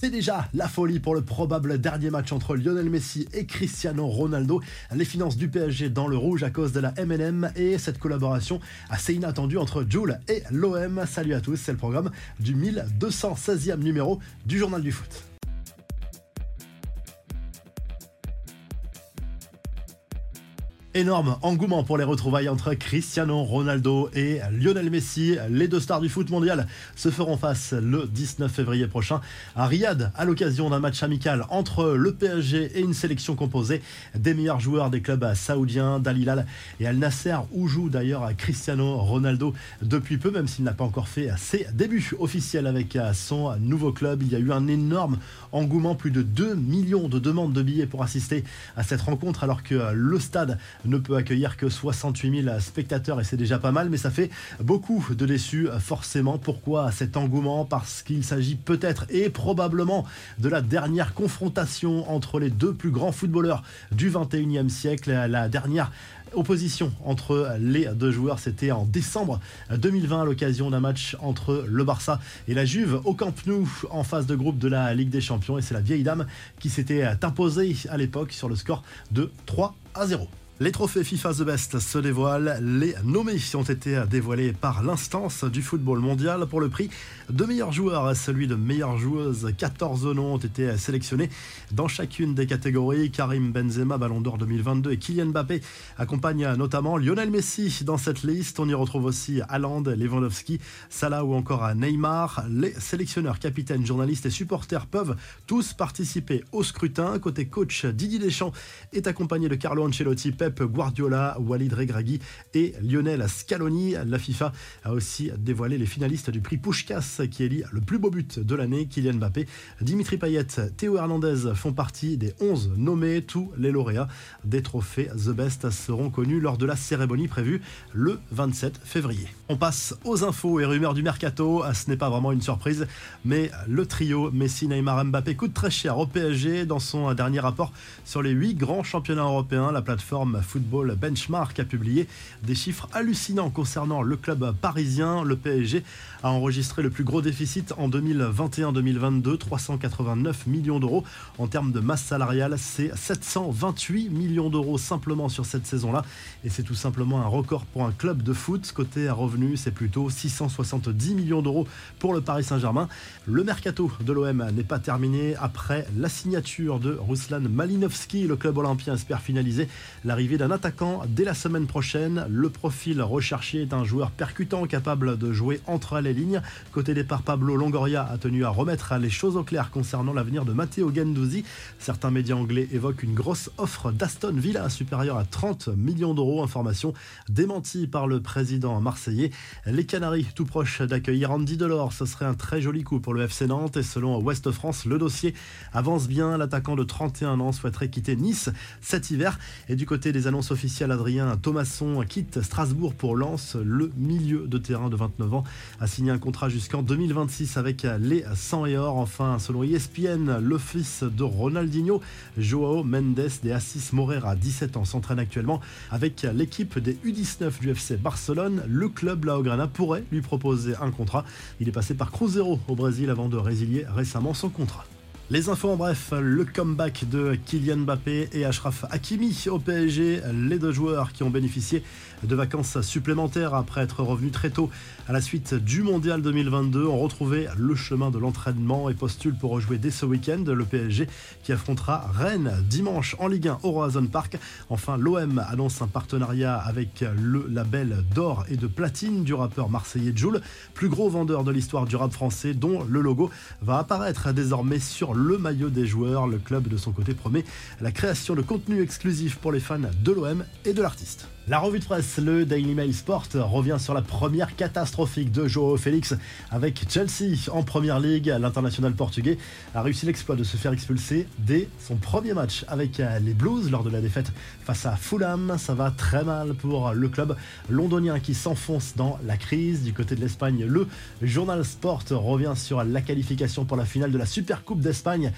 C'est déjà la folie pour le probable dernier match entre Lionel Messi et Cristiano Ronaldo. Les finances du PSG dans le rouge à cause de la MNM et cette collaboration assez inattendue entre Jules et l'OM. Salut à tous, c'est le programme du 1216e numéro du Journal du Foot. Énorme engouement pour les retrouvailles entre Cristiano Ronaldo et Lionel Messi. Les deux stars du foot mondial se feront face le 19 février prochain à Riyad à l'occasion d'un match amical entre le PSG et une sélection composée des meilleurs joueurs des clubs saoudiens, Dalilal et Al Nasser, où joue d'ailleurs Cristiano Ronaldo depuis peu, même s'il n'a pas encore fait ses débuts officiels avec son nouveau club. Il y a eu un énorme engouement, plus de 2 millions de demandes de billets pour assister à cette rencontre, alors que le stade ne peut accueillir que 68 000 spectateurs et c'est déjà pas mal, mais ça fait beaucoup de déçus forcément. Pourquoi cet engouement? Parce qu'il s'agit peut-être et probablement de la dernière confrontation entre les deux plus grands footballeurs du 21e siècle, la dernière opposition entre les deux joueurs. C'était en décembre 2020 à l'occasion d'un match entre le Barça et la Juve au Camp Nou en phase de groupe de la Ligue des Champions. Et c'est la vieille dame qui s'était imposée à l'époque sur le score de 3 à 0. Les trophées FIFA The Best se dévoilent. Les nommés ont été dévoilés par l'instance du football mondial pour le prix de meilleur joueur, celui de meilleure joueuse. 14 noms ont été sélectionnés dans chacune des catégories. Karim Benzema, Ballon d'Or 2022 et Kylian Mbappé accompagnent notamment Lionel Messi dans cette liste. On y retrouve aussi Haaland, Lewandowski, Salah ou encore Neymar. Les sélectionneurs, capitaines, journalistes et supporters peuvent tous participer au scrutin. Côté coach, Didier Deschamps est accompagné de Carlo Ancelotti, Guardiola, Walid Regragui et Lionel Scaloni. La FIFA a aussi dévoilé les finalistes du prix Pushkas qui élit le plus beau but de l'année, Kylian Mbappé. Dimitri Payet, Théo Hernandez font partie des 11 nommés. Tous les lauréats des trophées The Best seront connus lors de la cérémonie prévue le 27 février. On passe aux infos et rumeurs du mercato. Ce n'est pas vraiment une surprise, mais le trio Messi, Neymar, Mbappé coûte très cher au PSG dans son dernier rapport sur les 8 grands championnats européens. La plateforme Football Benchmark a publié des chiffres hallucinants concernant le club parisien. Le PSG a enregistré le plus gros déficit en 2021-2022, 389 millions d'euros. En termes de masse salariale, c'est 728 millions d'euros simplement sur cette saison-là. Et c'est tout simplement un record pour un club de foot. Côté revenus, c'est plutôt 670 millions d'euros pour le Paris Saint-Germain. Le mercato de l'OM n'est pas terminé après la signature de Ruslan Malinovski. Le club olympien espère finaliser l'arrivée d'un attaquant dès la semaine prochaine. Le profil recherché est un joueur percutant capable de jouer entre les lignes. Côté départ, Pablo Longoria a tenu à remettre les choses au clair concernant l'avenir de Matteo Gendouzi. Certains médias anglais évoquent une grosse offre d'Aston Villa supérieure à 30 millions d'euros. Information démentie par le président marseillais. Les Canaries, tout proches d'accueillir Andy Delors, ce serait un très joli coup pour le FC Nantes. Et selon Ouest France, le dossier avance bien. L'attaquant de 31 ans souhaiterait quitter Nice cet hiver. Et du côté des annonces officielles, Adrien Thomasson quitte Strasbourg pour Lens. Le milieu de terrain de 29 ans a signé un contrat jusqu'en 2026 avec les 100 et or. Enfin, selon ESPN, le fils de Ronaldinho, Joao Mendes de Assis Moreira, 17 ans, s'entraîne actuellement avec l'équipe des U19 du FC Barcelone. Le club Laograna pourrait lui proposer un contrat. Il est passé par Cruzeiro au Brésil avant de résilier récemment son contrat. Les infos en bref, le comeback de Kylian Mbappé et Ashraf Hakimi au PSG, les deux joueurs qui ont bénéficié de vacances supplémentaires après être revenus très tôt à la suite du Mondial 2022 ont retrouvé le chemin de l'entraînement et postulent pour rejouer dès ce week-end le PSG qui affrontera Rennes dimanche en Ligue 1 au Roazhon Park. Enfin, l'OM annonce un partenariat avec le label d'or et de platine du rappeur marseillais Joule, plus gros vendeur de l'histoire du rap français dont le logo va apparaître désormais sur le maillot des joueurs. Le club de son côté promet la création de contenu exclusif pour les fans de l'OM et de l'artiste. La revue de presse, le Daily Mail Sport, revient sur la première catastrophique de Joao Félix avec Chelsea en première ligue. L'international portugais a réussi l'exploit de se faire expulser dès son premier match avec les Blues lors de la défaite face à Fulham. Ça va très mal pour le club londonien qui s'enfonce dans la crise. Du côté de l'Espagne, le journal Sport revient sur la qualification pour la finale de la Super Coupe d'Espagne Espagne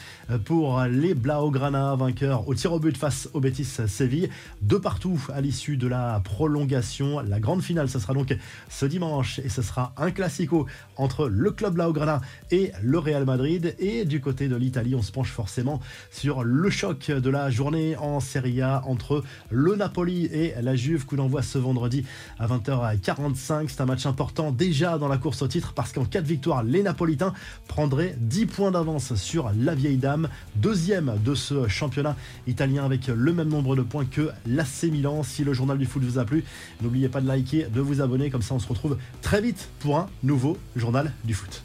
pour les Blaugrana, vainqueurs au tir au but face au Betis Séville. De partout à l'issue de la prolongation. La grande finale, ce sera donc ce dimanche et ce sera un classico entre le club Blaugrana et le Real Madrid. Et du côté de l'Italie, on se penche forcément sur le choc de la journée en Serie A entre le Napoli et la Juve. Coup d'envoi ce vendredi à 20h45. C'est un match important déjà dans la course au titre parce qu'en cas de victoire, les Napolitains prendraient 10 points d'avance sur la vieille dame, deuxième de ce championnat italien avec le même nombre de points que l'AC Milan. Si le journal du foot vous a plu, n'oubliez pas de liker, de vous abonner, comme ça on se retrouve très vite pour un nouveau journal du foot.